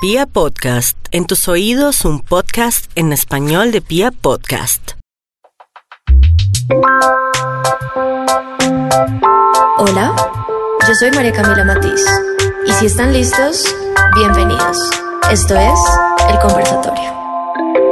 Pia Podcast, en tus oídos un podcast en español de Pia Podcast. Hola, yo soy María Camila Matiz y si están listos, bienvenidos. Esto es El Conversatorio.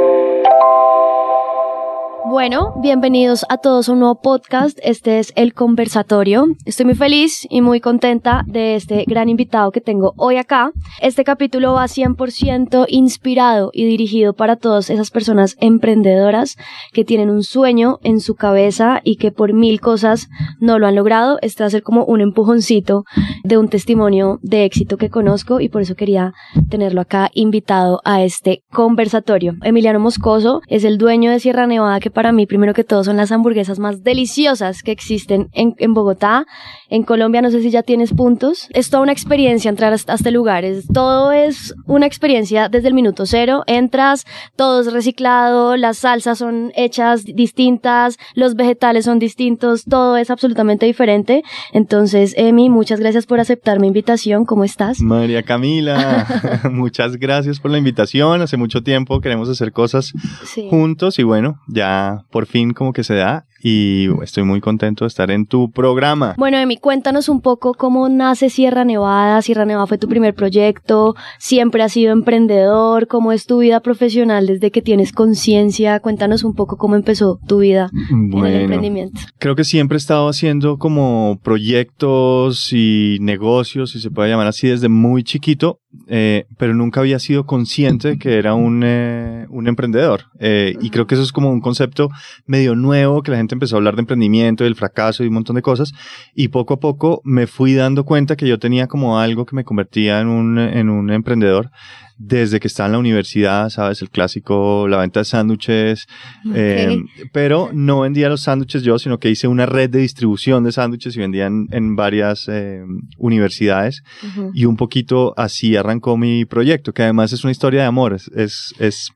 Bueno, bienvenidos a todos a un nuevo podcast. Este es El Conversatorio. Estoy muy feliz y muy contenta de este gran invitado que tengo hoy acá. Este capítulo va 100% inspirado y dirigido para todas esas personas emprendedoras que tienen un sueño en su cabeza y que por mil cosas no lo han logrado. Este va a ser como un empujoncito de un testimonio de éxito que conozco y por eso quería tenerlo acá invitado a este conversatorio. Emiliano Moscoso es el dueño de Sierra Nevada que para mí, primero que todo, son las hamburguesas más deliciosas que existen en, en Bogotá. En Colombia, no sé si ya tienes puntos. Es toda una experiencia entrar hasta este lugar. Es, todo es una experiencia desde el minuto cero. Entras, todo es reciclado, las salsas son hechas distintas, los vegetales son distintos, todo es absolutamente diferente. Entonces, Emi, muchas gracias por aceptar mi invitación. ¿Cómo estás? María Camila, muchas gracias por la invitación. Hace mucho tiempo queremos hacer cosas Sí. juntos y bueno, ya por fin como que se da y estoy muy contento de estar en tu programa. Bueno, Emi, cuéntanos un poco cómo nace Sierra Nevada. Sierra Nevada fue tu primer proyecto, siempre has sido emprendedor, cómo es tu vida profesional desde que tienes conciencia. Cuéntanos un poco cómo empezó tu vida en el emprendimiento. creo que siempre he estado haciendo como proyectos y negocios, si se puede llamar así, desde muy chiquito, eh, pero nunca había sido consciente de que era un, eh, un emprendedor. Eh, y creo que eso es como un concepto medio nuevo, que la gente empezó a hablar de emprendimiento, del fracaso y un montón de cosas. Y poco a poco me fui dando cuenta que yo tenía como algo que me convertía en un, en un emprendedor desde que estaba en la universidad, ¿sabes? El clásico, la venta de sándwiches, eh, pero no vendía los sándwiches yo, sino que hice una red de distribución de sándwiches y vendía en, en varias eh, universidades. Ujú. Y un poquito así arrancó mi proyecto, que además es una historia de amor. Es, es, es,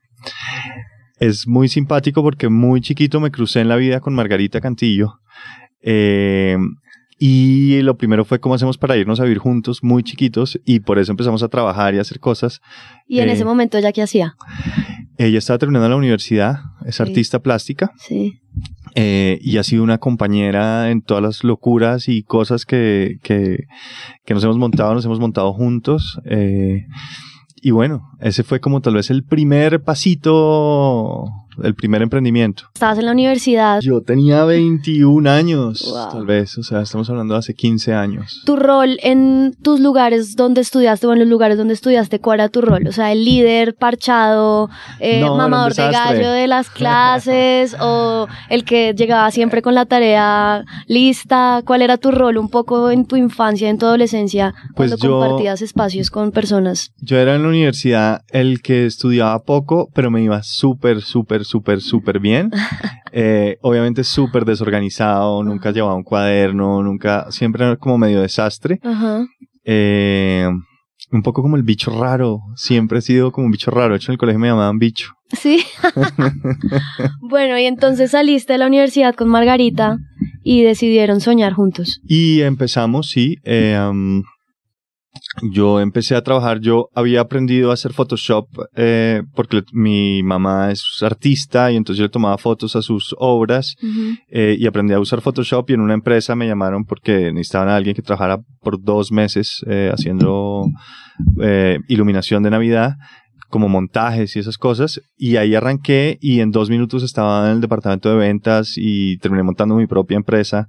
es muy simpático porque muy chiquito me crucé en la vida con Margarita Cantillo. Eh, y lo primero fue cómo hacemos para irnos a vivir juntos, muy chiquitos, y por eso empezamos a trabajar y a hacer cosas. Y en Eh, ese momento ya qué hacía. Ella estaba terminando la universidad, es Sí. artista plástica, Sí. eh, y ha sido una compañera en todas las locuras y cosas que, que, que nos hemos montado, nos hemos montado juntos. eh, y bueno, ese fue como tal vez el primer pasito, el primer emprendimiento. Estabas en la universidad. Yo tenía 21 años, Wow. tal vez, o sea, estamos hablando de hace 15 años. Tu rol en tus lugares donde estudiaste o en los lugares donde estudiaste, ¿cuál era tu rol? O sea, el líder parchado, eh, No, mamador de gallo de las clases o el que llegaba siempre con la tarea lista. ¿Cuál era tu rol un poco en tu infancia, en tu adolescencia, Pues cuando yo- compartías espacios con personas? Yo era en la universidad el que estudiaba poco, pero me iba súper, súper, súper, súper bien. Eh, obviamente súper desorganizado, nunca llevaba un cuaderno, nunca, siempre era como medio desastre. Eh, un poco como el bicho raro, siempre he sido como un bicho raro. De hecho, en el colegio me llamaban bicho. Sí. bueno, y entonces saliste de la universidad con Margarita y decidieron soñar juntos. Y empezamos, sí. eh, um, yo empecé a trabajar, yo había aprendido a hacer Photoshop eh, porque le- mi mamá es artista y entonces yo le tomaba fotos a sus obras eh, y aprendí a usar Photoshop y en una empresa me llamaron porque necesitaban a alguien que trabajara por dos meses eh, haciendo iluminación de Navidad como montajes y esas cosas y ahí arranqué y en dos minutos estaba en el departamento de ventas y terminé montando mi propia empresa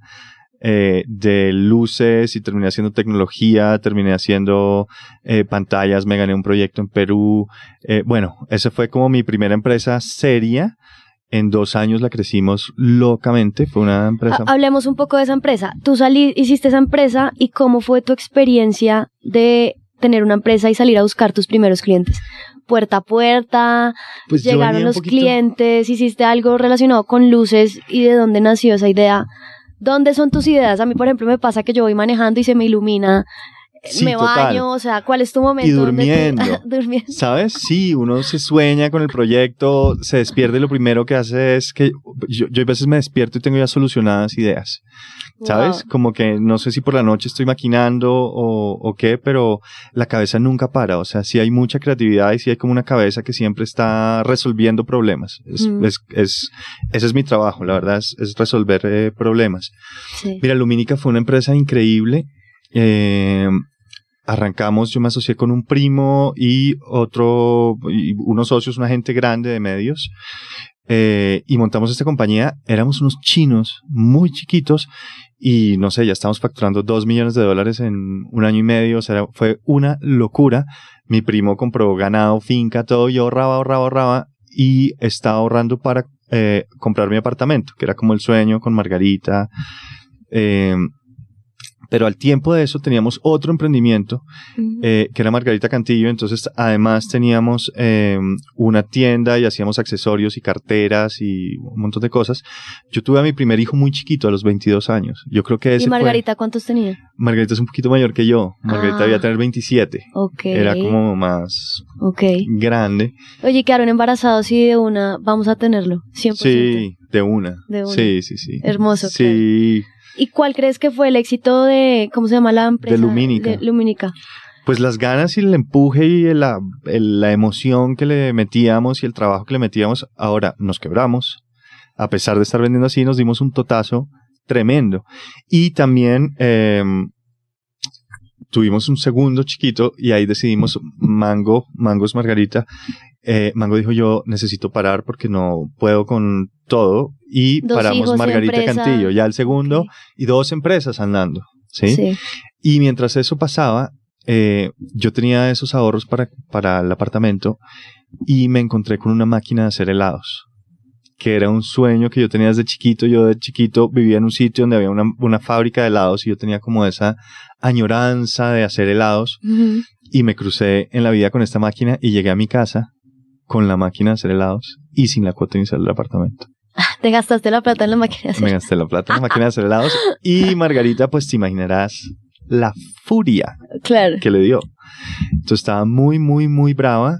eh, de luces y terminé haciendo tecnología, terminé haciendo eh, pantallas, me gané un proyecto en Perú. Eh, bueno, esa fue como mi primera empresa seria. En dos años la crecimos locamente. Fue una empresa. Ha- Hablemos un poco de esa empresa. Tú salí, hiciste esa empresa y cómo fue tu experiencia de tener una empresa y salir a buscar tus primeros clientes. Puerta a puerta, Pues llegaron los poquito- clientes, hiciste algo relacionado con luces y de dónde nació esa idea. ¿Dónde son tus ideas? A mí, por ejemplo, me pasa que yo voy manejando y se me ilumina Sí, me total. baño, o sea, ¿cuál es tu momento? Y durmiendo. durmiendo. ¿Sabes? Sí, uno se sueña con el proyecto, se despierta y lo primero que hace es que yo, yo a veces me despierto y tengo ya solucionadas ideas. ¿Sabes? Wow. Como que no sé si por la noche estoy maquinando o, o qué, pero la cabeza nunca para. O sea, sí hay mucha creatividad y sí hay como una cabeza que siempre está resolviendo problemas. Es, Mm. es, es- ese es mi trabajo, la verdad, es, es resolver eh, problemas. Sí. Mira, Lumínica fue una empresa increíble. Eh, arrancamos, yo me asocié con un primo y otro, unos socios, una gente grande de medios. eh, y montamos esta compañía. Éramos unos chinos muy chiquitos y no sé, ya estamos facturando dos millones de dólares en un año y medio. O sea, fue una locura. Mi primo compró ganado, finca, todo. Yo ahorraba, ahorraba, ahorraba y estaba ahorrando para eh, comprar mi apartamento, que era como el sueño con Margarita. Eh, pero al tiempo de eso teníamos otro emprendimiento eh, que era Margarita Cantillo. Entonces, además teníamos eh, una tienda y hacíamos accesorios y carteras y un montón de cosas. Yo tuve a mi primer hijo muy chiquito, a los 22 años. Yo creo que ese ¿Y fue- Margarita cuántos tenía? Margarita es un poquito mayor que yo. Margarita Ah. debía tener 27. Ok. Era como más grande. Oye, quedaron embarazados y de una vamos a tenerlo. 100%. Sí, de una. De una. Sí, sí, sí. Hermoso, Sí. ¿Y cuál crees que fue el éxito de, ¿cómo se llama la empresa? Lumínica. De Lumínica. Pues las ganas y el empuje y la, el- la emoción que le metíamos y el trabajo que le metíamos, ahora nos quebramos. A pesar de estar vendiendo así, nos dimos un totazo tremendo. Y también eh, tuvimos un segundo chiquito y ahí decidimos Mango, Mango es Margarita. Eh, Mango dijo yo necesito parar porque no puedo con todo y Dos paramos Margarita empresa. Cantillo. Ya el segundo Ok. y dos empresas andando. ¿sí? Sí. Y mientras eso pasaba, eh, yo tenía esos ahorros para, para el apartamento y me encontré con una máquina de hacer helados, que era un sueño que yo tenía desde chiquito. Yo de chiquito vivía en un sitio donde había una, una fábrica de helados y yo tenía como esa añoranza de hacer helados Ujú. y me crucé en la vida con esta máquina y llegué a mi casa con la máquina de hacer helados y sin la cuota inicial del apartamento. Te gastaste la plata en la máquina de hacer. Me gasté la plata en la máquina de hacer helados y Margarita, pues te imaginarás la furia Claro. que le dio. Entonces estaba muy, muy, muy brava.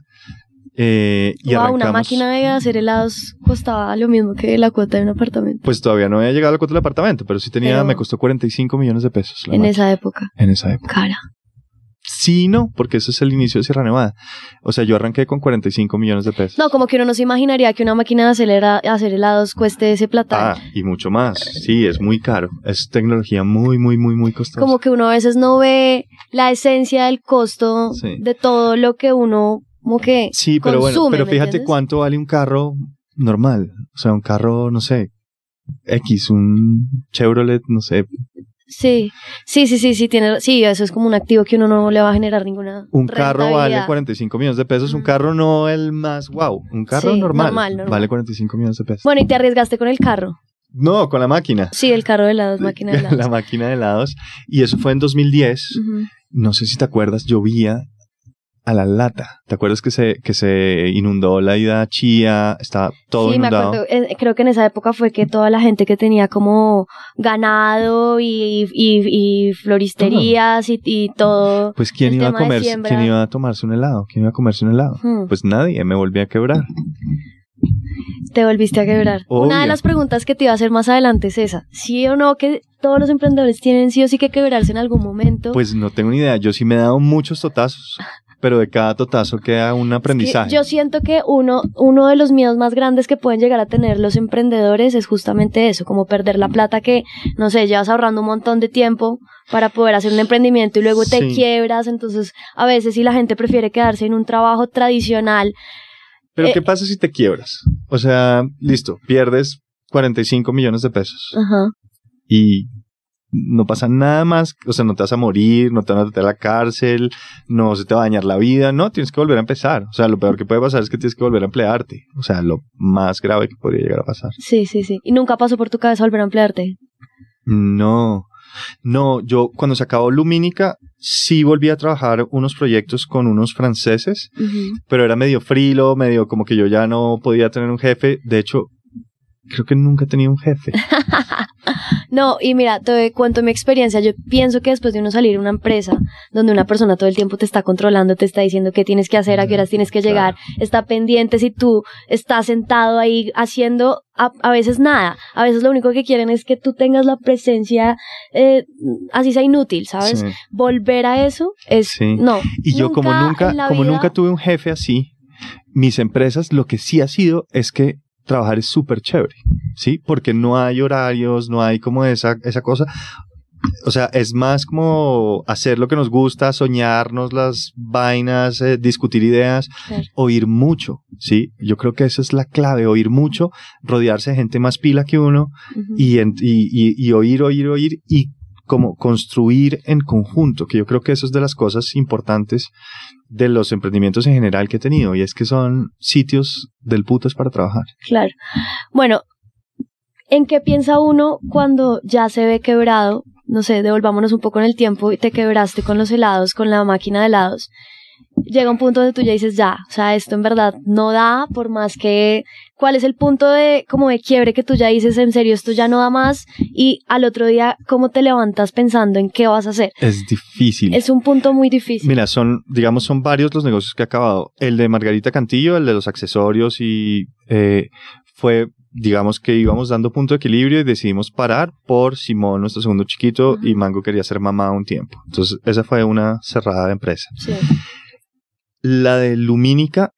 eh, y Wow, arrancamos. una máquina de hacer helados costaba lo mismo que la cuota de un apartamento Pues todavía no había llegado a la cuota del apartamento, pero sí tenía, Pero- me costó 45 millones de pesos. la en máquina, esa época. en esa época. Cara. Sí, no, porque eso es el inicio de Sierra Nevada. O sea, yo arranqué con 45 millones de pesos. No, como que uno no se imaginaría que una máquina de hacer, hela- hacer helados cueste ese plata. Ah, y mucho más. Sí, es muy caro. Es tecnología muy, muy, muy, muy costosa. como que uno a veces no ve la esencia del costo Sí. de todo lo que uno como que Sí, pero bueno, pero ¿me fíjate entiendes? cuánto vale un carro normal. O sea, un carro, no sé, X, un Chevrolet, no sé, Sí, sí, sí, sí, sí, tiene, sí, eso es como un activo que uno no le va a generar ninguna Un carro vale rentabilidad. 45 millones de pesos, un Mm. carro no el más wow, un carro Sí, normal, normal, normal. vale 45 millones de pesos. Bueno, y te arriesgaste con el carro. No, con la máquina. Sí, el carro de helados, máquina de helados. la máquina de helados. Y eso fue en 2010. Ujú. No sé si te acuerdas, llovía a la lata. ¿Te acuerdas que se, que se inundó la ida Chía? Estaba todo sí, me inundado. acuerdo, eh, creo que en esa época fue que toda la gente que tenía como ganado y, y, y floristerías y, y todo. Pues ¿quién iba a siembra. quién iba a tomarse un helado? ¿Quién iba a comerse un helado? Hmm, Pues nadie, me volví a quebrar. te volviste a quebrar. Una de las preguntas que te iba a hacer más adelante es esa. ¿Sí o no que todos los emprendedores tienen sí o sí que quebrarse en algún momento? Pues no tengo ni idea. Yo sí me he dado muchos totazos, pero de cada totazo queda un Es que aprendizaje. yo siento que uno, uno de los miedos más grandes que pueden llegar a tener los emprendedores es justamente eso, como perder la plata que, no sé, llevas ahorrando un montón de tiempo para poder hacer un emprendimiento y luego te Sí. quiebras. Entonces, a veces si la gente prefiere quedarse en un trabajo tradicional, Pero Eh, ¿qué pasa si te quiebras? O sea, listo, pierdes 45 millones de pesos ajá, y no pasa nada más, o sea, no te vas a morir, no te van a meter a la cárcel, no se te va a dañar la vida, no, tienes que volver a empezar. O sea, lo peor que puede pasar es que tienes que volver a emplearte. O sea, lo más grave que podría llegar a pasar. sí, sí, sí. Y nunca pasó por tu cabeza volver a emplearte. No, no, yo cuando se acabó Lumínica sí volví a trabajar unos proyectos con unos franceses, pero era medio frilo, medio como que yo ya no podía tener un jefe. De hecho, creo que nunca tenido un jefe. No, y mira, te cuento mi experiencia. Yo pienso que después de uno salir a una empresa donde una persona todo el tiempo te está controlando, te está diciendo qué tienes que hacer, a qué horas tienes que llegar, está pendiente si tú estás sentado ahí haciendo a, a veces nada. A veces lo único que quieren es que tú tengas la presencia, eh, así sea inútil, ¿sabes? Sí. Volver a eso es, Sí. no. Y yo como nunca, como vida- nunca tuve un jefe así, mis empresas lo que sí ha sido es que trabajar es súper chévere, ¿sí? Porque no hay horarios, no hay como esa, esa cosa. O sea, es más como hacer lo que nos gusta, soñarnos las vainas, eh, discutir ideas, Claro. oír mucho, ¿sí? Yo creo que esa es la clave, oír mucho, rodearse de gente más pila que uno y, en- y, y- y oír, oír, oír y como construir en conjunto, que yo creo que eso es de las cosas importantes de los emprendimientos en general que he tenido y es que son sitios del putas para trabajar. Claro. Bueno, ¿en qué piensa uno cuando ya se ve quebrado? No sé, devolvámonos un poco en el tiempo y te quebraste con los helados, con la máquina de helados. Llega un punto donde tú ya dices, ya, o sea, esto en verdad no da, por más que, ¿cuál es el punto de, como de quiebre que tú ya dices, en serio, esto ya no da más? Y al otro día, ¿cómo te levantas pensando en qué vas a hacer? Es difícil. Es un punto muy difícil. Mira, son, digamos, son varios los negocios que he acabado. El de Margarita Cantillo, el de los accesorios y eh, fue, digamos que íbamos dando punto de equilibrio y decidimos parar por Simón, nuestro segundo chiquito, y. Mango quería ser mamá un tiempo. Entonces, esa fue una cerrada de empresa. Sí. La de Lumínica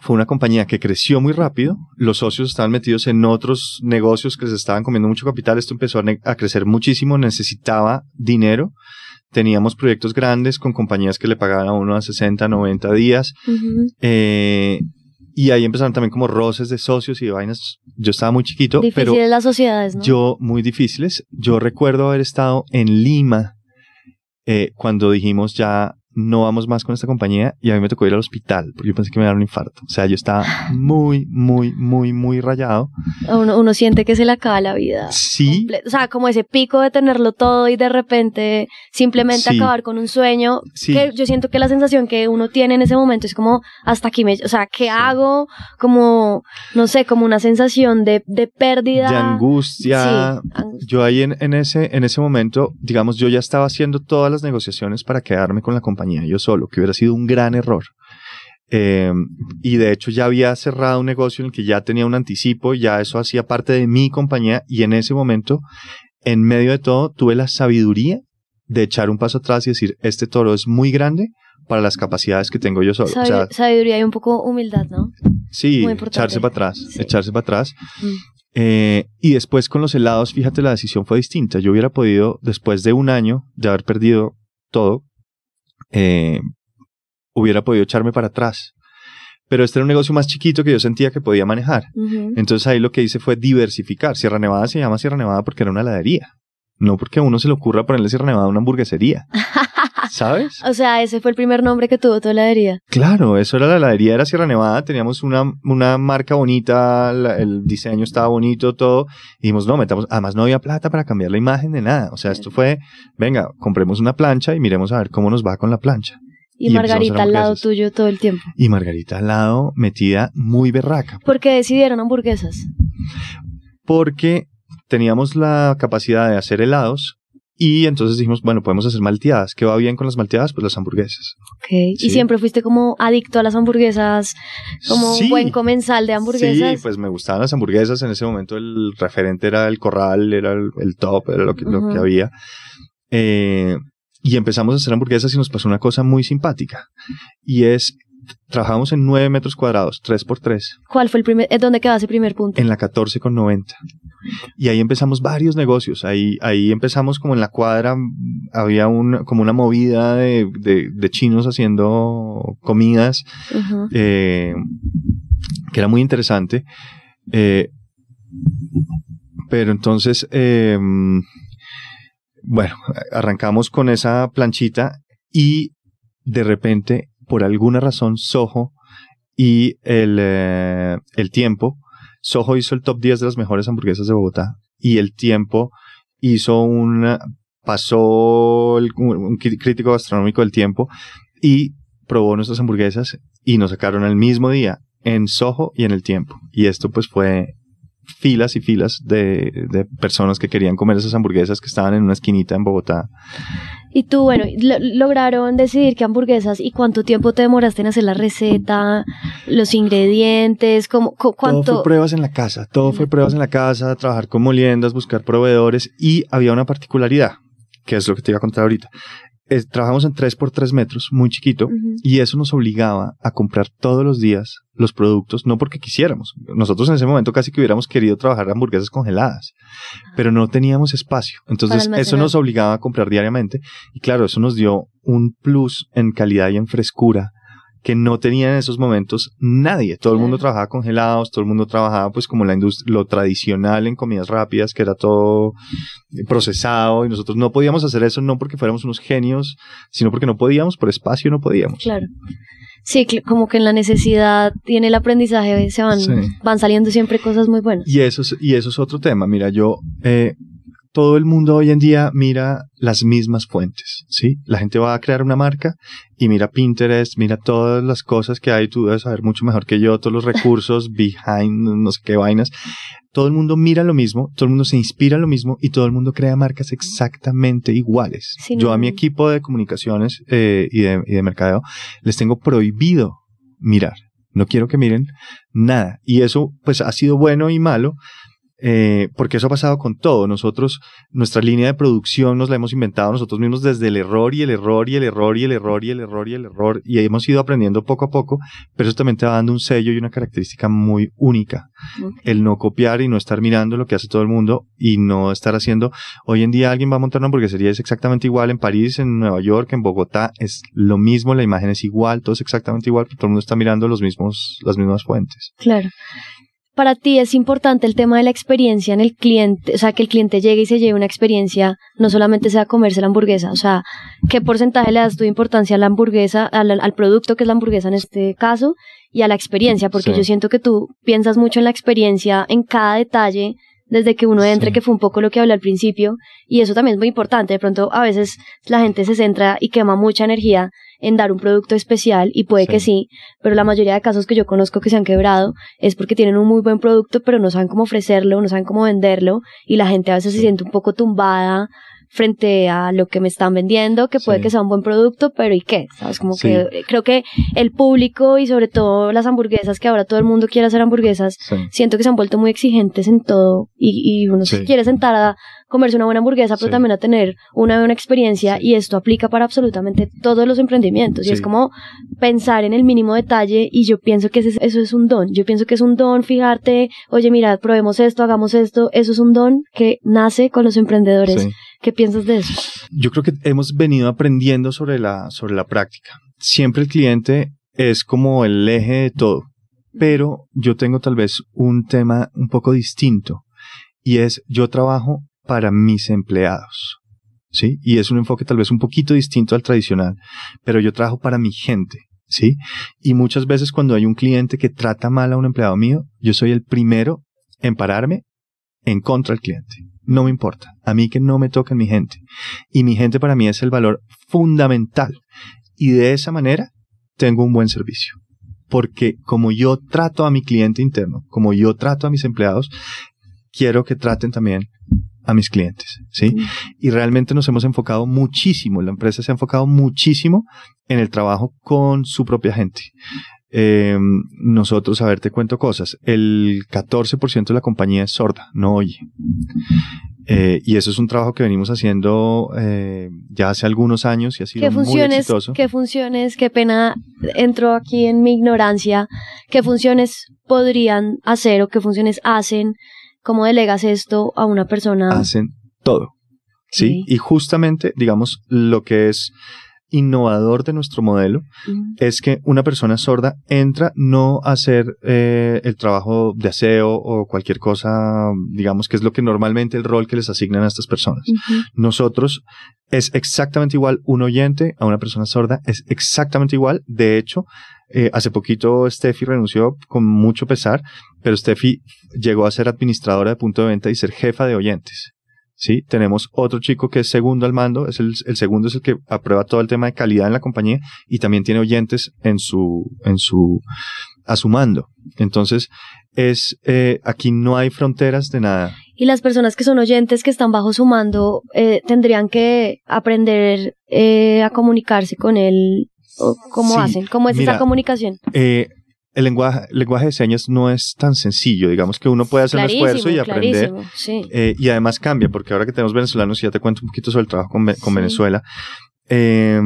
fue una compañía que creció muy rápido. Los socios estaban metidos en otros negocios que se estaban comiendo mucho capital. Esto empezó a, crecer muchísimo. Necesitaba dinero. Teníamos proyectos grandes con compañías que le pagaban a uno a 60, 90 días. Eh, y ahí empezaron también como roces de socios y de vainas. Yo estaba muy chiquito, pero Difíciles las sociedades, ¿no? yo muy difíciles. Yo recuerdo haber estado en Lima eh, cuando dijimos ya no vamos más con esta compañía y a mí me tocó ir al hospital porque yo pensé que me iba a dar un infarto. O sea, yo estaba muy, muy, muy, muy rayado. Uno, uno siente que se le acaba la vida. Sí, comple- O sea, como ese pico de tenerlo todo y de repente simplemente Sí. acabar con un sueño. sí. Que yo siento que la sensación que uno tiene en ese momento es como, hasta aquí me. O sea, ¿qué hago? Como, no sé, como una sensación de, de pérdida. de angustia. Yo ahí en, en ese, en ese momento, digamos, yo ya estaba haciendo todas las negociaciones para quedarme con la compañía yo solo, que hubiera sido un gran error. Eh, y de hecho ya había cerrado un negocio en el que ya tenía un anticipo, ya eso hacía parte de mi compañía y en ese momento, en medio de todo, tuve la sabiduría de echar un paso atrás y decir, este toro es muy grande para las capacidades que tengo yo solo. Sabi- o sea, sabiduría y un poco humildad, ¿no? sí, echarse para atrás, Sí. echarse para atrás. Mm. Eh, y después con los helados, fíjate, la decisión fue distinta. Yo hubiera podido, después de un año de haber perdido todo, eh, hubiera podido echarme para atrás. Pero este era un negocio más chiquito que yo sentía que podía manejar. Entonces ahí lo que hice fue diversificar. Sierra Nevada se llama Sierra Nevada porque era una heladería. No porque a uno se le ocurra ponerle Sierra Nevada a una hamburguesería. ¿Sabes? O sea, ese fue el primer nombre que tuvo tu heladería. Claro, eso era la heladería, era Sierra Nevada, teníamos una, una marca bonita, la- el diseño estaba bonito, todo, y dijimos, no, metamos, además no había plata para cambiar la imagen de nada, o sea, esto fue, venga, compremos una plancha y miremos a ver cómo nos va con la plancha. Y, Y Margarita al lado tuyo todo el tiempo. Y Margarita al lado, metida muy berraca, ¿Por qué decidieron hamburguesas? porque teníamos la capacidad de hacer helados, y entonces dijimos, bueno, podemos hacer malteadas, ¿qué va bien con las malteadas? Pues las hamburguesas. Ok. Y Sí. siempre fuiste como adicto a las hamburguesas, como Sí. un buen comensal de hamburguesas. Sí, pues me gustaban las hamburguesas. En ese momento el referente era el corral, era el, el top, era lo que, lo que había. Eh, y empezamos a hacer hamburguesas y nos pasó una cosa muy simpática. Y es, trabajamos en 9 metros cuadrados, 3 por 3 ¿Cuál fue el primer, eh, dónde quedó ese primer punto? en la 14 con 90. Y ahí empezamos varios negocios. Ahí, ahí empezamos como en la cuadra, había un, como una movida de, de, de chinos haciendo comidas eh, que era muy interesante. Eh, pero entonces, eh, bueno, arrancamos con esa planchita y de repente, por alguna razón, Soho y el, eh, el tiempo, Soho hizo el top 10 de las mejores hamburguesas de Bogotá y el tiempo hizo una, pasó el- un crítico gastronómico del tiempo y probó nuestras hamburguesas y nos sacaron el mismo día en Soho y en el tiempo. Y esto pues fue filas y filas de, de personas que querían comer esas hamburguesas que estaban en una esquinita en Bogotá. Y tú, bueno, lo- lograron decidir qué hamburguesas y cuánto tiempo te demoraste en hacer la receta, los ingredientes, cómo, cu- Todo cuánto... fue pruebas en la casa, todo fue pruebas en la casa, trabajar con moliendas, buscar proveedores y había una particularidad, que es lo que te iba a contar ahorita. Es- trabajamos en 3 por 3 metros, muy chiquito, y eso nos obligaba a comprar todos los días los productos, no porque quisiéramos. Nosotros en ese momento casi que hubiéramos querido trabajar hamburguesas congeladas, pero no teníamos espacio. Entonces eso nos obligaba a comprar diariamente y claro, eso nos dio un plus en calidad y en frescura que no tenía en esos momentos nadie. Todo el mundo trabajaba congelados, todo el mundo trabajaba pues como la industria, lo tradicional en comidas rápidas, que era todo procesado y nosotros no podíamos hacer eso no porque fuéramos unos genios, sino porque no podíamos, por espacio no podíamos. Claro. Sí, como que en la necesidad y en el aprendizaje se van, Sí. van saliendo siempre cosas muy buenas. Y eso es, y eso es otro tema. Mira, yo, eh, todo el mundo hoy en día mira las mismas fuentes, ¿sí? La gente va a crear una marca y mira Pinterest, mira todas las cosas que hay, tú debes saber mucho mejor que yo, todos los recursos, behind, no sé qué vainas. Todo el mundo mira lo mismo, todo el mundo se inspira lo mismo y todo el mundo crea marcas exactamente iguales. Sí, yo a mi equipo de comunicaciones eh, y, de, y de mercadeo les tengo prohibido mirar. No quiero que miren nada. Y eso pues ha sido bueno y malo. Eh, porque eso ha pasado con todo. Nosotros, nuestra línea de producción nos la hemos inventado nosotros mismos desde el error y el error y el error y el error y el error y el error. Y hemos ido aprendiendo poco a poco, pero eso también te va dando un sello y una característica muy única. El no copiar y no estar mirando lo que hace todo el mundo y no estar haciendo. Hoy en día alguien va a montar una hamburguesería, es exactamente igual en París, en Nueva York, en Bogotá, es lo mismo, la imagen es igual, todo es exactamente igual, pero todo el mundo está mirando los mismos, las mismas fuentes. Claro. Para ti es importante el tema de la experiencia en el cliente, o sea, que el cliente llegue y se lleve una experiencia, no solamente sea comerse la hamburguesa, o sea, ¿qué porcentaje le das tu importancia a la hamburguesa, al, al producto que es la hamburguesa en este caso, y a la experiencia? Porque Sí. yo siento que tú piensas mucho en la experiencia, en cada detalle, desde que uno entre, Sí. que fue un poco lo que hablé al principio, y eso también es muy importante. De pronto, a veces la gente se centra y quema mucha energía en dar un producto especial, y puede Sí. que sí, pero la mayoría de casos que yo conozco que se han quebrado es porque tienen un muy buen producto, pero no saben cómo ofrecerlo, no saben cómo venderlo, y la gente a veces se siente un poco tumbada frente a lo que me están vendiendo, que puede Sí. que sea un buen producto, pero ¿y qué? ¿Sabes? Como Sí. que creo que el público y sobre todo las hamburguesas, que ahora todo el mundo quiere hacer hamburguesas, siento que se han vuelto muy exigentes en todo y, y uno se quiere sentar a comerse una buena hamburguesa, pero Sí. también a tener una buena experiencia y esto aplica para absolutamente todos los emprendimientos y Sí. es como pensar en el mínimo detalle y yo pienso que ese- eso es un don, yo pienso que es un don fijarte, oye mira, probemos esto, hagamos esto, eso es un don que nace con los emprendedores. Sí. ¿Qué piensas de eso? Yo creo que hemos venido aprendiendo sobre la, sobre la práctica. Siempre el cliente es como el eje de todo, pero yo tengo tal vez un tema un poco distinto y es yo trabajo para mis empleados. ¿Sí? Y es un enfoque tal vez un poquito distinto al tradicional, pero yo trabajo para mi gente. ¿Sí? Y muchas veces cuando hay un cliente que trata mal a un empleado mío, yo soy el primero en pararme en contra del cliente. No me importa. A mí que no me toquen mi gente. Y mi gente para mí es el valor fundamental. Y de esa manera tengo un buen servicio. Porque como yo trato a mi cliente interno, como yo trato a mis empleados, quiero que traten también a mis clientes, ¿sí? Y realmente nos hemos enfocado muchísimo, la empresa se ha enfocado muchísimo en el trabajo con su propia gente. Eh, nosotros, a ver, te cuento cosas. El 14% de la compañía es sorda, no oye. Eh, y eso es un trabajo que venimos haciendo eh, ya hace algunos años y ha sido ¿Qué muy funciones, exitoso. qué funciones, qué pena entro aquí en mi ignorancia, qué funciones podrían hacer o qué funciones hacen? ¿Cómo delegas esto a una persona? Hacen todo. ¿sí? Y justamente, digamos, lo que es innovador de nuestro modelo es que una persona sorda entra no a hacer eh, el trabajo de aseo o cualquier cosa, digamos que es lo que normalmente el rol que les asignan a estas personas. Nosotros es exactamente igual un oyente a una persona sorda, es exactamente igual. De hecho, eh, hace poquito Steffi renunció con mucho pesar, pero Steffi llegó a ser administradora de punto de venta y ser jefa de oyentes. Sí, tenemos otro chico que es segundo al mando, es el, segundo es el que aprueba todo el tema de calidad en la compañía y también tiene oyentes en su, en su, a su mando. Entonces, es eh, aquí no hay fronteras de nada. Y las personas que son oyentes, que están bajo su mando, eh, tendrían que aprender eh, a comunicarse con él. ¿O ¿Cómo Sí, hacen? ¿Cómo es mira, esa comunicación? Eh, el lenguaje, lenguaje de señas no es tan sencillo, digamos que uno puede hacer un esfuerzo y aprender. clarísimo, sí. Eh, y además cambia, porque ahora que tenemos venezolanos, y ya te cuento un poquito sobre el trabajo con, Ve- con Sí. Venezuela. eh,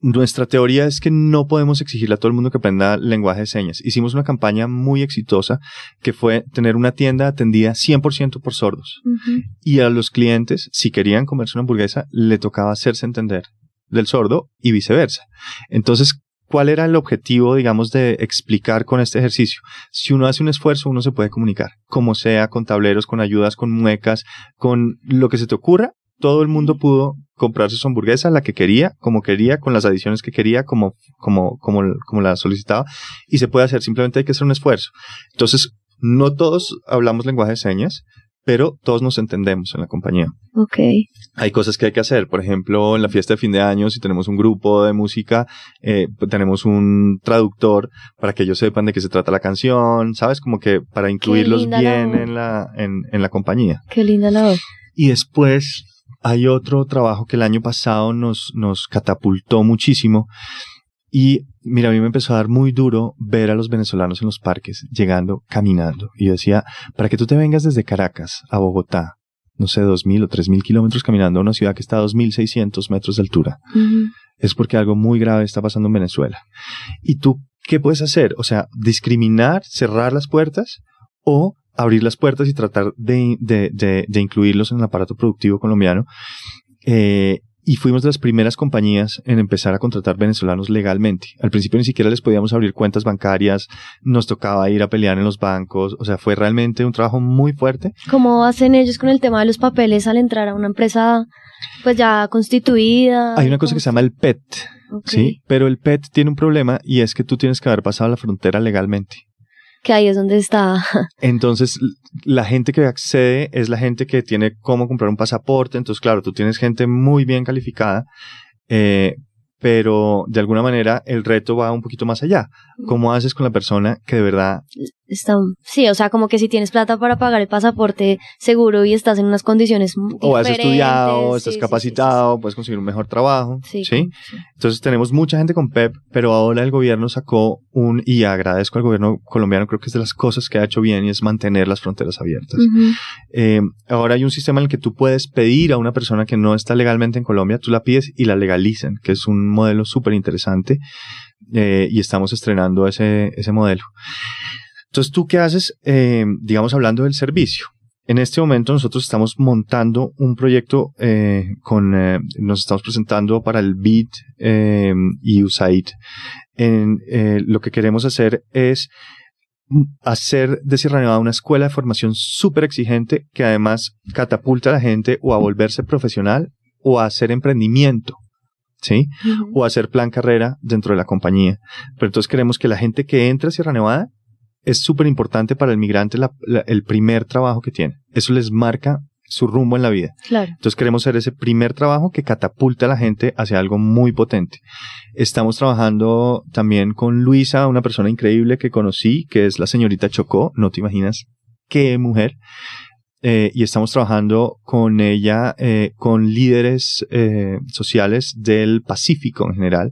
nuestra teoría es que no podemos exigirle a todo el mundo que aprenda lenguaje de señas. Hicimos una campaña muy exitosa que fue tener una tienda atendida 100% por sordos. Ujú. Y a los clientes, si querían comerse una hamburguesa, le tocaba hacerse entender del sordo y viceversa. Entonces, ¿cuál era el objetivo, digamos, de explicar con este ejercicio? Si uno hace un esfuerzo, uno se puede comunicar, como sea, con tableros, con ayudas, con muecas, con lo que se te ocurra. Todo el mundo pudo comprarse su hamburguesa, la que quería, como quería, con las adiciones que quería, como, como, como, como la solicitaba, y se puede hacer. Simplemente hay que hacer un esfuerzo. Entonces, no todos hablamos lenguaje de señas, pero todos nos entendemos en la compañía. Ok. Hay cosas que hay que hacer. Por ejemplo, en la fiesta de fin de año, si tenemos un grupo de música, eh, pues tenemos un traductor para que ellos sepan de qué se trata la canción, ¿sabes? Como que para incluirlos la bien en la, en, en la compañía. Qué linda la voz. Y después hay otro trabajo que el año pasado nos, nos catapultó muchísimo. Y mira, a mí me empezó a dar muy duro ver a los venezolanos en los parques llegando caminando. Y yo decía, para que tú te vengas desde Caracas a Bogotá, no sé, dos mil o tres mil kilómetros caminando a una ciudad que está a dos mil seiscientos metros de altura, es porque algo muy grave está pasando en Venezuela. ¿Y tú qué puedes hacer? O sea, discriminar, cerrar las puertas o abrir las puertas y tratar de, de, de, de incluirlos en el aparato productivo colombiano. Eh, y fuimos de las primeras compañías en empezar a contratar venezolanos legalmente. Al principio ni siquiera les podíamos abrir cuentas bancarias, nos tocaba ir a pelear en los bancos, o sea, fue realmente un trabajo muy fuerte. ¿Cómo hacen ellos con el tema de los papeles al entrar a una empresa pues ya constituida? Hay una cosa que se llama el PET. ¿sí? Pero el PET tiene un problema y es que tú tienes que haber pasado la frontera legalmente. Que ahí es donde está. Entonces, la gente que accede es la gente que tiene cómo comprar un pasaporte. Entonces, claro, tú tienes gente muy bien calificada, eh, pero de alguna manera el reto va un poquito más allá. ¿Cómo haces con la persona que de verdad está sí, o sea, como que si tienes plata para pagar el pasaporte seguro y estás en unas condiciones o has estudiado, sí, estás sí, sí, capacitado, puedes conseguir un mejor trabajo? Sí. Entonces tenemos mucha gente con PEP, pero ahora el gobierno sacó un, y agradezco al gobierno colombiano, creo que es de las cosas que ha hecho bien y es mantener las fronteras abiertas. Eh, ahora hay un sistema en el que tú puedes pedir a una persona que no está legalmente en Colombia, tú la pides y la legalizan, que es un modelo súper interesante eh, y estamos estrenando ese, ese modelo. Entonces, ¿tú qué haces, eh, digamos, hablando del servicio? En este momento nosotros estamos montando un proyecto eh, con, eh, nos estamos presentando para el BID y USAID. En, lo que queremos hacer es hacer de Sierra Nevada una escuela de formación súper exigente que además catapulta a la gente o a volverse profesional o a hacer emprendimiento, ¿sí? Ujú. O a hacer plan carrera dentro de la compañía. Pero entonces queremos que la gente que entra a Sierra Nevada es súper importante para el migrante la- la- el primer trabajo que tiene. Eso les marca su rumbo en la vida. Claro. Entonces queremos hacer ese primer trabajo que catapulta a la gente hacia algo muy potente. Estamos trabajando también con Luisa, una persona increíble que conocí, que es la señorita Chocó, no te imaginas qué mujer. Eh, y estamos trabajando con ella, eh, con líderes eh, sociales del Pacífico en general,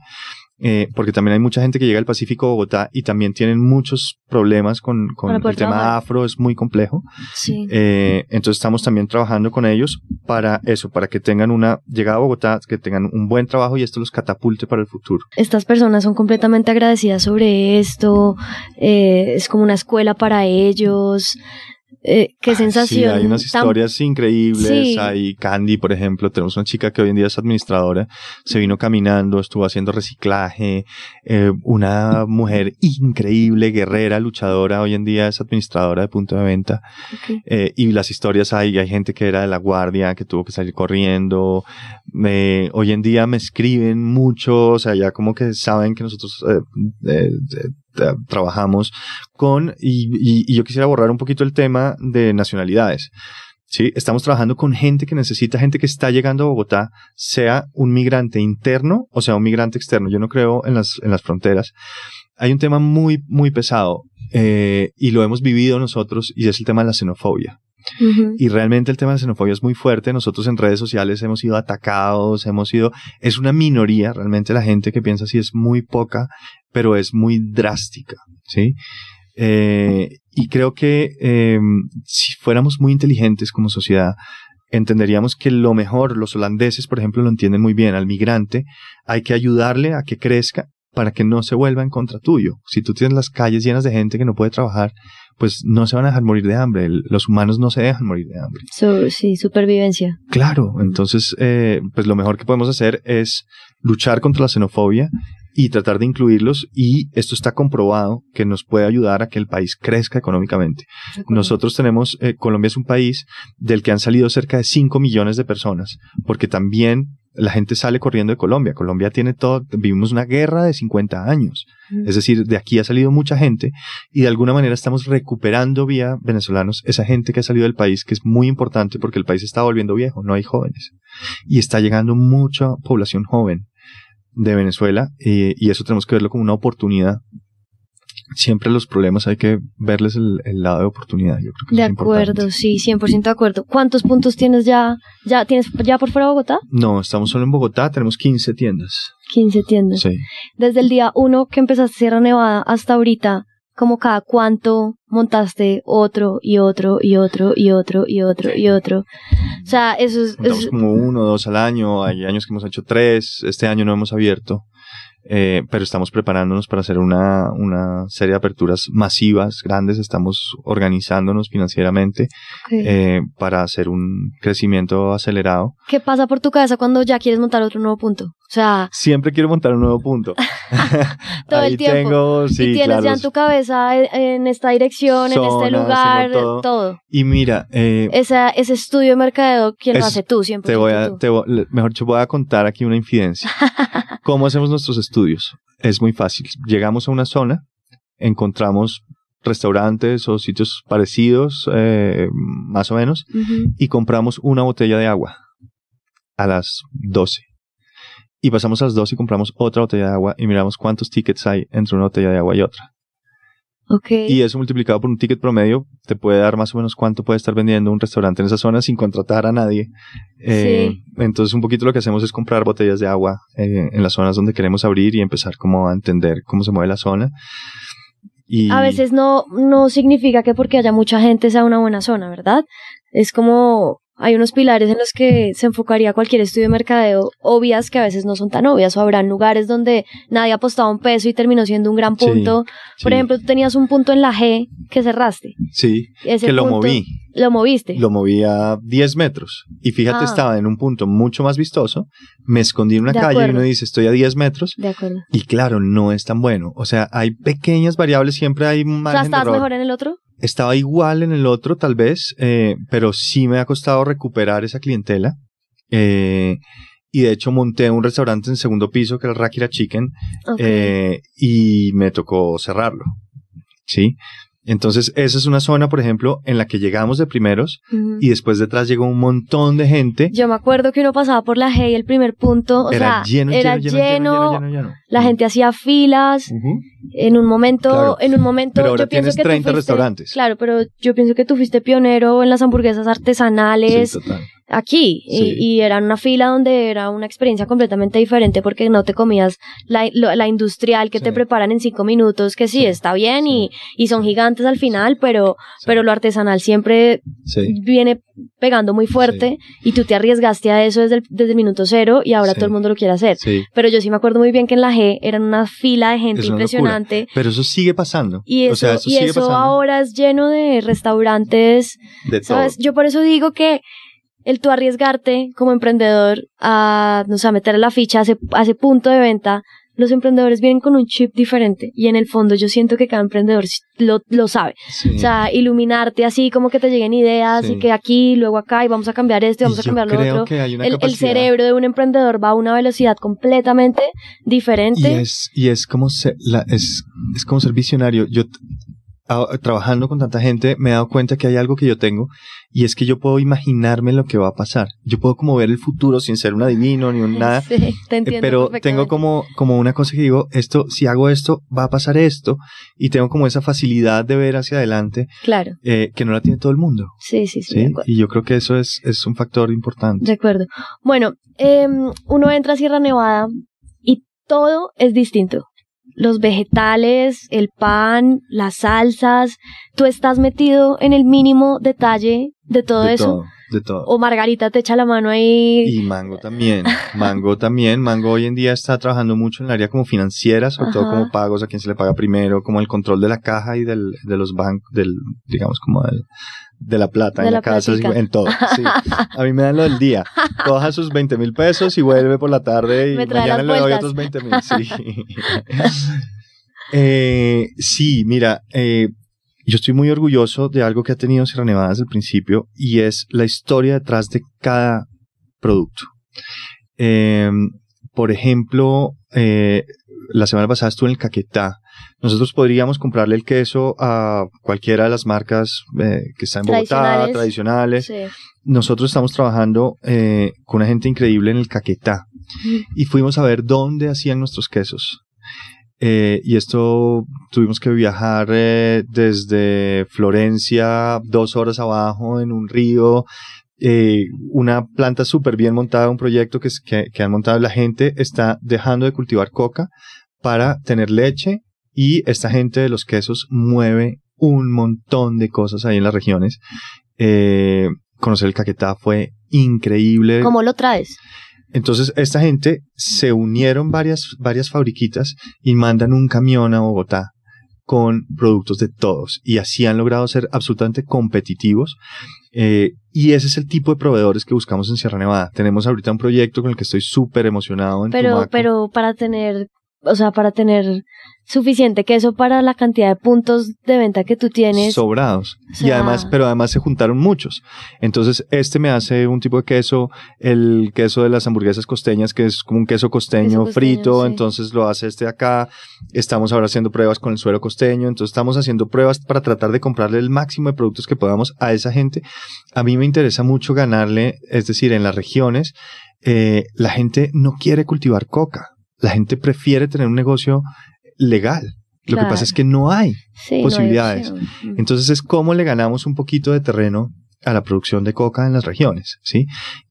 eh, porque también hay mucha gente que llega al Pacífico Bogotá y también tienen muchos problemas con, el tema trabajar. afro, es muy complejo. Sí. Eh, entonces estamos también trabajando con ellos para eso, para que tengan una llegada a Bogotá, que tengan un buen trabajo y esto los catapulte para el futuro. Estas personas son completamente agradecidas sobre esto. eh, es como una escuela para ellos. Eh, qué sensación. Sí, hay unas tan- historias increíbles. Sí. Hay Candy, por ejemplo. Tenemos una chica que hoy en día es administradora. Se vino caminando, estuvo haciendo reciclaje. eh, una mujer increíble, guerrera, luchadora. Hoy en día es administradora de punto de venta. Eh, y las historias hay, hay gente que era de la guardia, que tuvo que salir corriendo. Me- hoy en día me escriben mucho, o sea, ya como que saben que nosotros eh, trabajamos con, y, y- y yo quisiera borrar un poquito el tema de nacionalidades. Sí, estamos trabajando con gente que necesita, gente que está llegando a Bogotá, sea un migrante interno o sea un migrante externo. Yo no creo en las, en las fronteras. Hay un tema muy, muy pesado. eh, y lo hemos vivido nosotros y es el tema de la xenofobia. Y realmente el tema de la xenofobia es muy fuerte. Nosotros en redes sociales hemos sido atacados, hemos sido, es una minoría, realmente la gente que piensa así es muy poca, pero es muy drástica, ¿sí? Eh, y creo que eh, si fuéramos muy inteligentes como sociedad, entenderíamos que lo mejor, los holandeses, por ejemplo, lo entienden muy bien, al migrante hay que ayudarle a que crezca para que no se vuelva en contra tuyo. Si tú tienes las calles llenas de gente que no puede trabajar, pues no se van a dejar morir de hambre. Los humanos no se dejan morir de hambre. Su- sí, supervivencia. Claro, entonces, eh, pues lo mejor que podemos hacer es luchar contra la xenofobia y tratar de incluirlos y esto está comprobado que nos puede ayudar a que el país crezca económicamente. Nosotros tenemos, eh, Colombia es un país del que han salido cerca de 5 millones de personas, porque también la gente sale corriendo de Colombia. Colombia tiene todo, vivimos una guerra de 50 años. Mm. Es decir, de aquí ha salido mucha gente y de alguna manera estamos recuperando vía venezolanos esa gente que ha salido del país, que es muy importante porque el país está volviendo viejo, no hay jóvenes. Y está llegando mucha población joven de Venezuela eh, y eso tenemos que verlo como una oportunidad. Siempre los problemas hay que verles el, el lado de oportunidad. Yo creo que De eso es importante. acuerdo, sí, 100% de acuerdo. ¿Cuántos puntos tienes ya? ¿Ya tienes ya por fuera de Bogotá? No, estamos solo en Bogotá, tenemos 15 tiendas. 15 tiendas. Sí. Desde el día 1 que empezaste Sierra Nevada hasta ahorita, como cada cuánto montaste otro y otro y otro y otro y otro y otro. O sea, eso es... Montamos es- como uno o dos al año, hay años que hemos hecho tres, este año no hemos abierto, eh, pero estamos preparándonos para hacer una, una serie de aperturas masivas, grandes, estamos organizándonos financieramente eh, para hacer un crecimiento acelerado. ¿Qué pasa por tu cabeza cuando ya quieres montar otro nuevo punto? O sea, Siempre quiero montar un nuevo punto. Todo el Ahí tiempo. tengo, sí, y tienes claro. ya en tu cabeza en esta dirección, en este lugar, todo. todo. Y mira, eh, Esa, ese estudio de mercadeo, ¿quién lo Es- hace tú? Siempre. te voy a, te voy- mejor te voy a contar aquí una infidencia. ¿Cómo hacemos nuestros estudios? Es muy fácil. Llegamos a una zona, encontramos restaurantes o sitios parecidos, eh, más o menos, y compramos una botella de agua a las 12. Y pasamos a las 12 y compramos otra botella de agua y miramos cuántos tickets hay entre una botella de agua y otra. Y eso multiplicado por un ticket promedio te puede dar más o menos cuánto puede estar vendiendo un restaurante en esa zona sin contratar a nadie. Eh, Entonces un poquito lo que hacemos es comprar botellas de agua eh, en las zonas donde queremos abrir y empezar como a entender cómo se mueve la zona. Y A veces no, no significa que porque haya mucha gente sea una buena zona, ¿verdad? Es como hay unos pilares en los que se enfocaría cualquier estudio de mercadeo obvias que a veces no son tan obvias o habrán lugares donde nadie ha apostado un peso y terminó siendo un gran punto. sí, Por ejemplo, tú tenías un punto en la G que cerraste. sí, Ese que lo punto- moví. Lo moviste. Lo moví a 10 metros. Y fíjate, Ah. estaba en un punto mucho más vistoso. Me escondí en una De calle y uno dice, estoy a 10 metros. De acuerdo. Y claro, no es tan bueno. O sea, hay pequeñas variables, siempre hay un O sea, ¿estabas mejor en el otro? Estaba igual en el otro, tal vez, eh, pero sí me ha costado recuperar esa clientela. Eh, y de hecho monté un restaurante en segundo piso que era el Rakira Chicken eh, y me tocó cerrarlo. ¿Sí? Entonces, esa es una zona, por ejemplo, en la que llegamos de primeros y después detrás llegó un montón de gente. Yo me acuerdo que uno pasaba por la G y el primer punto, o era sea, lleno, era lleno, lleno, lleno, lleno, lleno, lleno. la gente hacía filas, en un momento, Claro. en un momento, Pero ahora yo pienso tienes que tú 30 fuiste- restaurantes. Claro, pero yo pienso que tú fuiste pionero en las hamburguesas artesanales Sí, total. Aquí Sí. y, y era una fila donde era una experiencia completamente diferente porque no te comías la, lo- la industrial que Sí. te preparan en cinco minutos, que sí, Sí, está bien y, y son gigantes al final, pero, pero lo artesanal siempre viene pegando muy fuerte y tú te arriesgaste a eso desde el, desde el minuto cero y ahora todo el mundo lo quiere hacer. Pero yo sí me acuerdo muy bien que en la G eran una fila de gente Es impresionante. Pero eso sigue pasando. Y eso, o sea, eso y sigue eso pasando. ahora es lleno de restaurantes, de todo. ¿sabes? Yo por eso digo que el tú arriesgarte como emprendedor a, no sé, a meter la ficha a ese, a ese punto de venta, los emprendedores vienen con un chip diferente y en el fondo yo siento que cada emprendedor lo, lo sabe. Sí. O sea, iluminarte así como que te lleguen ideas Sí. y que aquí, luego acá y vamos a cambiar esto y vamos Y a cambiar lo otro. que hay una El, cerebro de un emprendedor va a una velocidad completamente y diferente. es y es como ser, la, es es como ser visionario. Yo a- trabajando con tanta gente, me he dado cuenta que hay algo que yo tengo y es que yo puedo imaginarme lo que va a pasar. Yo puedo como ver el futuro sin ser un adivino ni un nada. Sí, te Eh, entiendo pero tengo como, como una cosa que digo, esto, si hago esto, va a pasar esto, y tengo como esa facilidad de ver hacia adelante Claro, eh, que no la tiene todo el mundo. sí, sí, sí. Y yo creo que eso es, es un factor importante. De acuerdo. Bueno, em, uno entra a Sierra Nevada y todo es distinto. Los vegetales, el pan, las salsas, tú estás metido en el mínimo detalle de todo de eso. todo, de todo. O Margarita te echa la mano ahí. Y Mango también, Mango también. Mango hoy en día está trabajando mucho en el área como financiera, sobre todo como pagos, a quién se le paga primero, como el control de la caja y del, de los bancos, del, digamos como del, de la plata De en la casa, platica. en todo. sí. A mí me dan lo del día. Coja sus 20 mil pesos y vuelve por la tarde y mañana le doy otros 20 mil. Sí. Eh, sí, mira, eh, yo estoy muy orgulloso de algo que ha tenido Sierra Nevada desde el principio y es la historia detrás de cada producto. Eh, por ejemplo, eh, la semana pasada estuve en el Caquetá. Nosotros podríamos comprarle el queso a cualquiera de las marcas eh, que están en Bogotá, Tradicionales. tradicionales. Sí. Nosotros estamos trabajando eh, con una gente increíble en el Caquetá y fuimos a ver dónde hacían nuestros quesos. Eh, y esto tuvimos que viajar desde Florencia, dos horas abajo en un río, eh, una planta súper bien montada, un proyecto que, que han montado. La gente está dejando de cultivar coca para tener leche y esta gente de los quesos mueve un montón de cosas ahí en las regiones. Eh, conocer el Caquetá fue increíble. ¿Cómo lo traes? Entonces, esta gente se unieron varias, varias fabriquitas y mandan un camión a Bogotá con productos de todos y así han logrado ser absolutamente competitivos. Eh, y ese es el tipo de proveedores que buscamos en Sierra Nevada. Tenemos ahorita un proyecto con el que estoy súper emocionado en Pero, Tumaco. pero para tener, o sea, para tener suficiente queso para la cantidad de puntos de venta que tú tienes. sobrados. O y además, pero además se juntaron muchos. Entonces, este me hace un tipo de queso, el queso de las hamburguesas costeñas, que es como un queso costeño, Queso costeño, frito, sí. entonces lo hace este de acá. Estamos ahora haciendo pruebas con el suero costeño, entonces estamos haciendo pruebas para tratar de comprarle el máximo de productos que podamos a esa gente. A mí me interesa mucho ganarle, es decir, en las regiones, eh, la gente no quiere cultivar coca. La gente prefiere tener un negocio legal. Lo que pasa es que no hay. Sí, no hay posibilidades. Mm. Entonces es cómo le ganamos un poquito de terreno a la producción de coca en las regiones, ¿sí?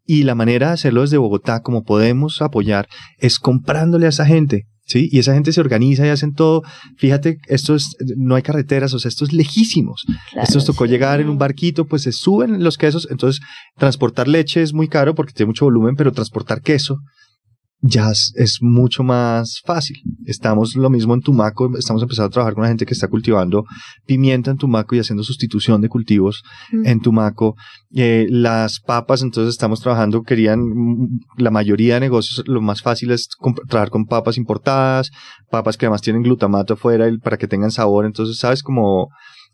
Y la manera de hacerlo desde Bogotá, como podemos apoyar, es comprándole a esa gente, ¿sí? Y esa gente se organiza y hacen todo. Fíjate, esto es, no hay carreteras, o sea, esto es lejísimos. Claro, esto nos tocó sí. llegar en un barquito, pues se suben los quesos, entonces transportar leche es muy caro porque tiene mucho volumen, pero transportar queso ya es, mucho más fácil. Estamos lo mismo en Tumaco, estamos empezando a trabajar con la gente que está cultivando pimienta en Tumaco y haciendo sustitución de cultivos Mm. en Tumaco. Eh, las papas, entonces estamos trabajando, querían, mm, la mayoría de negocios, lo más fácil es trabajar con papas importadas, papas que además tienen glutamato afuera y para que tengan sabor, entonces sabes como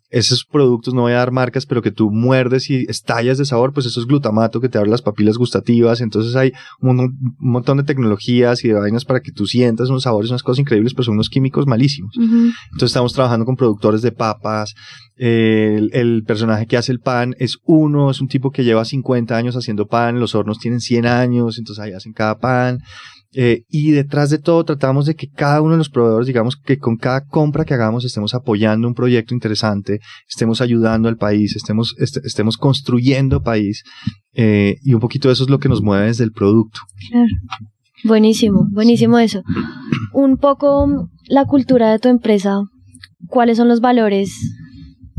esos productos, no voy a dar marcas, pero que tú muerdes y estallas de sabor, pues eso es glutamato que te abre las papilas gustativas, entonces hay un, mon- un montón de tecnologías y de vainas para que tú sientas unos sabores, unas cosas increíbles, pero son unos químicos malísimos. Entonces estamos trabajando con productores de papas. el, el personaje que hace el pan es uno, es un tipo que lleva 50 años haciendo pan, los hornos tienen 100 años, entonces ahí hacen cada pan. Eh, y detrás de todo tratamos de que cada uno de los proveedores, digamos que con cada compra que hagamos estemos apoyando un proyecto interesante, estemos ayudando al país, estemos, est- estemos construyendo país. eh, y un poquito de eso es lo que nos mueve desde el producto. Claro. Buenísimo, buenísimo eso. Un poco la cultura de tu empresa. ¿Cuáles son los valores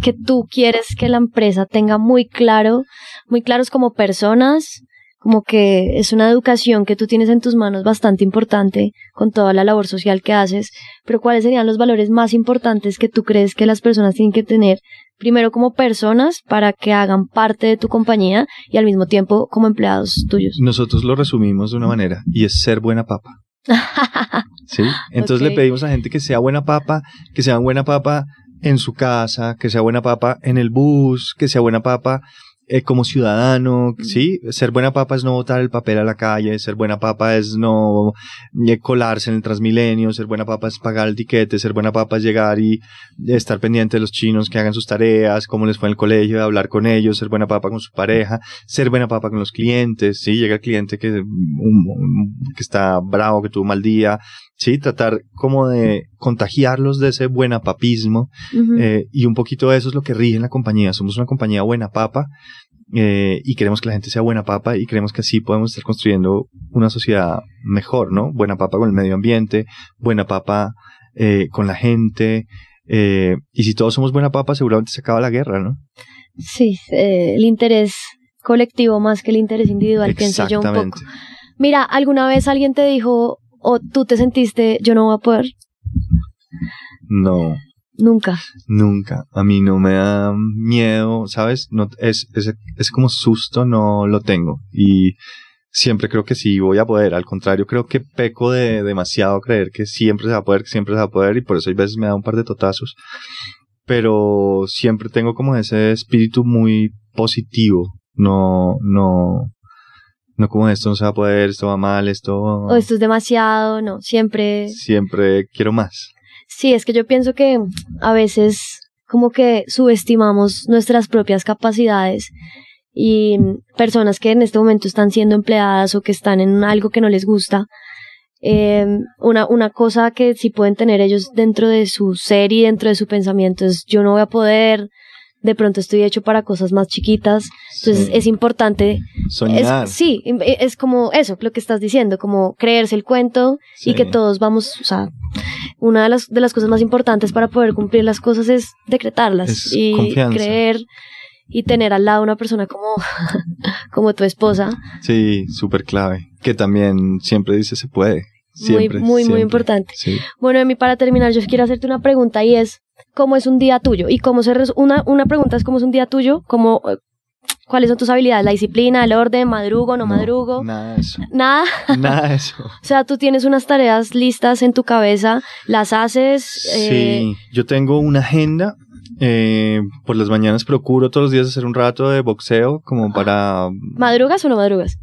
que tú quieres que la empresa tenga muy claro, muy claros como personas? Como que es una educación que tú tienes en tus manos bastante importante con toda la labor social que haces, pero ¿cuáles serían los valores más importantes que tú crees que las personas tienen que tener primero como personas para que hagan parte de tu compañía y al mismo tiempo como empleados tuyos? Nosotros lo resumimos de una manera y es ser buena papa. ¿Sí? Entonces le pedimos a gente que sea buena papa, que sea buena papa en su casa, que sea buena papa en el bus, que sea buena papa eh, como ciudadano, ¿sí? Ser buena papa es no botar el papel a la calle, ser buena papa es no eh, colarse en el Transmilenio, ser buena papa es pagar el tiquete, ser buena papa es llegar y estar pendiente de los chinos que hagan sus tareas, cómo les fue en el colegio, hablar con ellos, ser buena papa con su pareja, ser buena papa con los clientes, ¿sí? Llega el cliente que, que está bravo, que tuvo un mal día, ¿sí? Tratar como de contagiarlos de ese buena papismo eh, y un poquito de eso es lo que rige en la compañía. Somos una compañía buena papa eh, y queremos que la gente sea buena papa y creemos que así podemos estar construyendo una sociedad mejor, ¿no? Buena papa con el medio ambiente, buena papa eh, con la gente y si todos somos buena papa seguramente se acaba la guerra, ¿no? Sí, el interés colectivo más que el interés individual, pienso yo un poco. Mira, ¿alguna vez alguien te dijo, ¿O tú te sentiste, yo no voy a poder? No. Nunca. Nunca. A mí no me da miedo, ¿sabes? No, es, es, es como susto, no lo tengo. Y siempre creo que sí voy a poder. Al contrario, creo que peco de demasiado creer que siempre se va a poder, que siempre se va a poder. Y por eso hay veces me da un par de totazos. Pero siempre tengo como ese espíritu muy positivo. No, no, no como esto no se va a poder, esto va mal, esto... O esto es demasiado, no, siempre... Siempre quiero más. Sí, es que yo pienso que a veces como que subestimamos nuestras propias capacidades y personas que en este momento están siendo empleadas o que están en algo que no les gusta. Eh, una, una cosa que sí pueden tener ellos dentro de su ser y dentro de su pensamiento es yo no voy a poder, de pronto estoy hecho para cosas más chiquitas. Entonces es importante. Soñar. sí, es como eso, lo que estás diciendo, como creerse el cuento y que todos vamos, o sea, una de las, de las cosas más importantes para poder cumplir las cosas es decretarlas y creer y tener al lado una persona como, como tu esposa. Sí, súper clave. Que también siempre dice se puede. Siempre, muy, muy, muy importante. Bueno, a mí para terminar, yo quiero hacerte una pregunta y es, ¿cómo es un día tuyo? Y cómo se una, una pregunta es, ¿cómo es un día tuyo? ¿Cómo, eh, ¿Cuáles son tus habilidades? ¿La disciplina, el orden, madrugo, no, madrugo? Nada de eso. ¿Nada? Nada de eso. o sea, tú tienes unas tareas listas en tu cabeza, las haces. Sí, eh, yo tengo una agenda. Eh, por las mañanas procuro todos los días hacer un rato de boxeo como para... ¿Madrugas o no madrugas?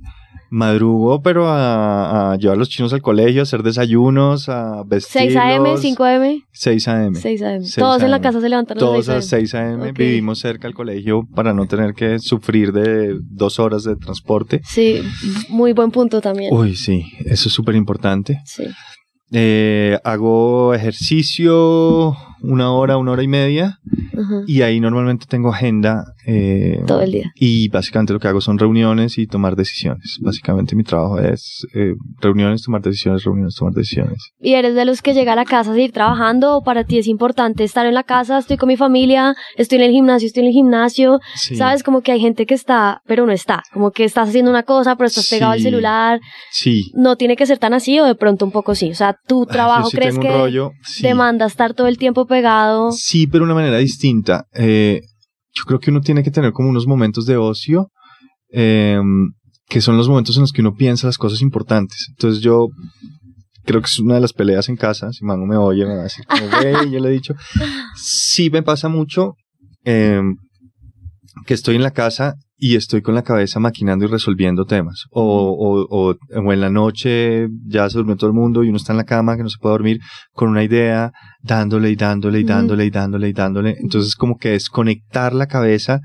Madrugo, pero a, a, llevar a los chinos al colegio, a hacer desayunos, a vestirlos. 6 a.m., 5 a.m. 6 a.m. 6 a.m. Todos en la casa se levantan a las 6 a.m. Todos a 6 a.m. Vivimos cerca del colegio para no tener que sufrir de dos horas de transporte. Sí, muy buen punto también. Uy, sí, eso es súper importante. Sí. Eh, hago ejercicio una hora, una hora y media. Y ahí normalmente tengo agenda. Eh, Todo el día. Y básicamente lo que hago son reuniones y tomar decisiones. Básicamente mi trabajo es eh, reuniones, tomar decisiones, reuniones, tomar decisiones. ¿Y eres de los que llega a la casa a seguir trabajando o para ti es importante estar en la casa, estoy con mi familia, estoy en el gimnasio, estoy en el gimnasio? ¿Sabes? Como que hay gente que está, pero no está. Como que estás haciendo una cosa, pero estás pegado al celular. Sí. No tiene que ser tan así o de pronto un poco sí. O sea, tu trabajo crees que demanda estar todo el tiempo pegado. Sí, pero de una manera distinta. Eh, yo creo que uno tiene que tener como unos momentos de ocio, em, que son los momentos en los que uno piensa las cosas importantes. Entonces yo creo que es una de las peleas en casa, si Manu me oye, me va a decir como, yo le he dicho. Sí me pasa mucho em, que estoy en la casa y estoy con la cabeza maquinando y resolviendo temas. O, o, o, o, en la noche ya se durmió todo el mundo y uno está en la cama que no se puede dormir con una idea, dándole y dándole y dándole y dándole y dándole. Entonces como que desconectar la cabeza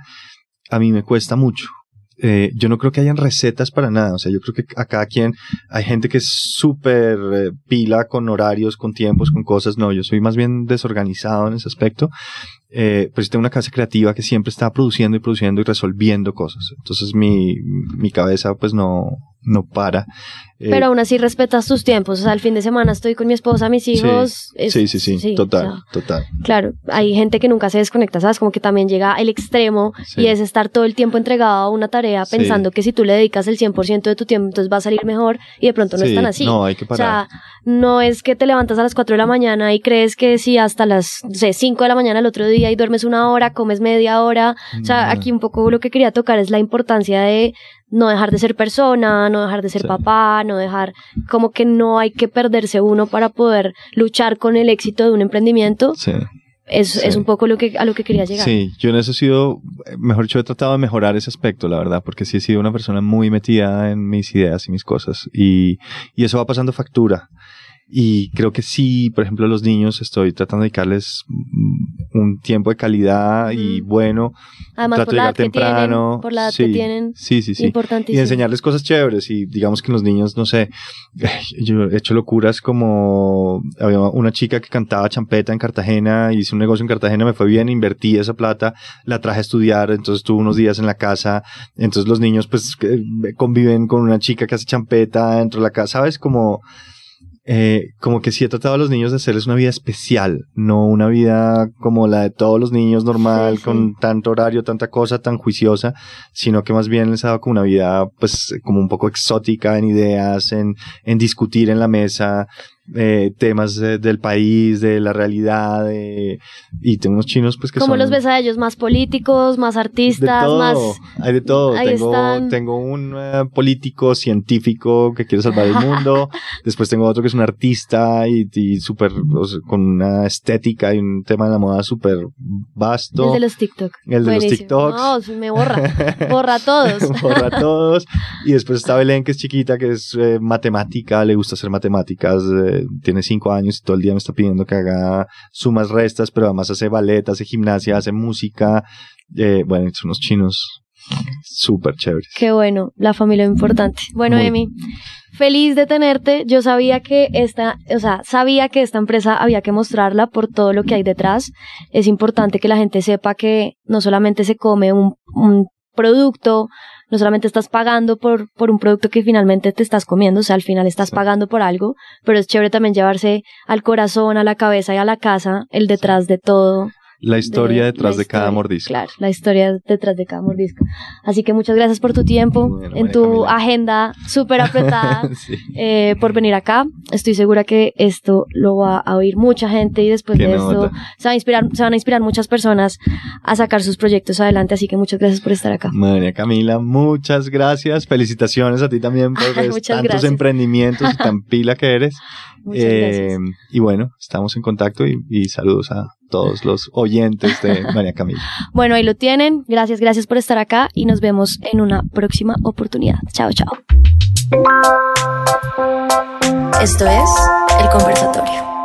a mí me cuesta mucho. Eh, yo no creo que hayan recetas para nada. O sea, yo creo que a cada quien hay gente que es súper eh, pila con horarios, con tiempos, con cosas. No, yo soy más bien desorganizado en ese aspecto. Eh, pero sí tengo una casa creativa que siempre está produciendo y produciendo y resolviendo cosas. Entonces mi, mi cabeza pues no, no para. Eh, pero aún así respetas tus tiempos. O sea, el fin de semana estoy con mi esposa, mis hijos. Sí, sí, sí, total, total. Claro, hay gente que nunca se desconecta, ¿sabes? Como que también llega el extremo y es estar todo el tiempo entregado a una tarea pensando que si tú le dedicas el 100% de tu tiempo, entonces va a salir mejor y de pronto no es tan así. No, hay que parar. O sea, no es que te levantas a las 4 de la mañana y crees que si hasta las no sé, 5 de la mañana el otro día y duermes una hora, comes media hora. O sea, aquí un poco lo que quería tocar es la importancia de no dejar de ser persona, no dejar de ser papá, no dejar como que no hay que perderse uno para poder luchar con el éxito de un emprendimiento. Sí. es, es un poco lo que, a lo que quería llegar. Sí, yo en eso he sido, mejor dicho, he tratado de mejorar ese aspecto, la verdad, porque sí he sido una persona muy metida en mis ideas y mis cosas. Y, y eso va pasando factura. Y creo que sí, por ejemplo, a los niños estoy tratando de dedicarles un tiempo de calidad y bueno. Además, trato por de llegar que temprano. tienen, por la edad sí, que tienen, Sí, sí, sí. importantísimo. Y enseñarles cosas chéveres. Y digamos que los niños, no sé, yo he hecho locuras como había una chica que cantaba champeta en Cartagena, hice un negocio en Cartagena, me fue bien, invertí esa plata, la traje a estudiar, entonces estuve unos días en la casa. Entonces los niños pues que conviven con una chica que hace champeta dentro de la casa, ¿sabes? Como eh, como que sí he tratado a los niños de hacerles una vida especial, no una vida como la de todos los niños normal, Sí, sí. con tanto horario, tanta cosa tan juiciosa, sino que más bien les he dado como una vida, pues, como un poco exótica en ideas, en, en discutir en la mesa, eh, temas de- del país, de la realidad, de- y tengo unos chinos, pues, que ¿Cómo son... los ves a ellos? ¿Más políticos, más De artistas, todo, más...? hay de todo. ahí Tengo, están. tengo un eh, político científico que quiere salvar el mundo. Después tengo otro que es un artista y, y súper, o sea, con una estética y un tema de la moda súper vasto. El de los TikTok. El de los. TikToks. No, me borra. borra a todos. Borra a todos. Y después está Belén, que es chiquita, que es eh, matemática, le gusta hacer matemáticas, eh, tiene cinco años y todo el día me está pidiendo que haga sumas, restas, pero además hace ballet, hace gimnasia, hace música. Eh, bueno, son unos chinos súper chéveres. Qué bueno, la familia es importante. Bueno, Muy. Emi, feliz de tenerte. Yo sabía que esta, o sea, sabía que esta empresa había que mostrarla por todo lo que hay detrás. Es importante que la gente sepa que no solamente se come un, un producto, no solamente estás pagando por, por un producto que finalmente te estás comiendo, o sea, al final estás pagando por algo, pero es chévere también llevarse al corazón, a la cabeza y a la casa el detrás de todo. La historia detrás la de cada mordisco. Claro, la historia detrás de cada mordisco. Así que muchas gracias por tu tiempo, Bueno, en tu Camila. agenda súper apretada, Sí. eh, por venir acá. Estoy segura que esto lo va a oír mucha gente y después Qué de esto nota. se, va a inspirar, se van a inspirar muchas personas a sacar sus proyectos adelante. Así que muchas gracias por estar acá. María Camila, muchas gracias. Felicitaciones a ti también por tantos gracias. emprendimientos y tan pila que eres. Muchas Eh, gracias. y bueno, estamos en contacto y, y saludos a todos los oyentes de María Camila. Bueno, ahí lo tienen. Gracias, gracias por estar acá y nos vemos en una próxima oportunidad. Chao, chao. Esto es El Conversatorio.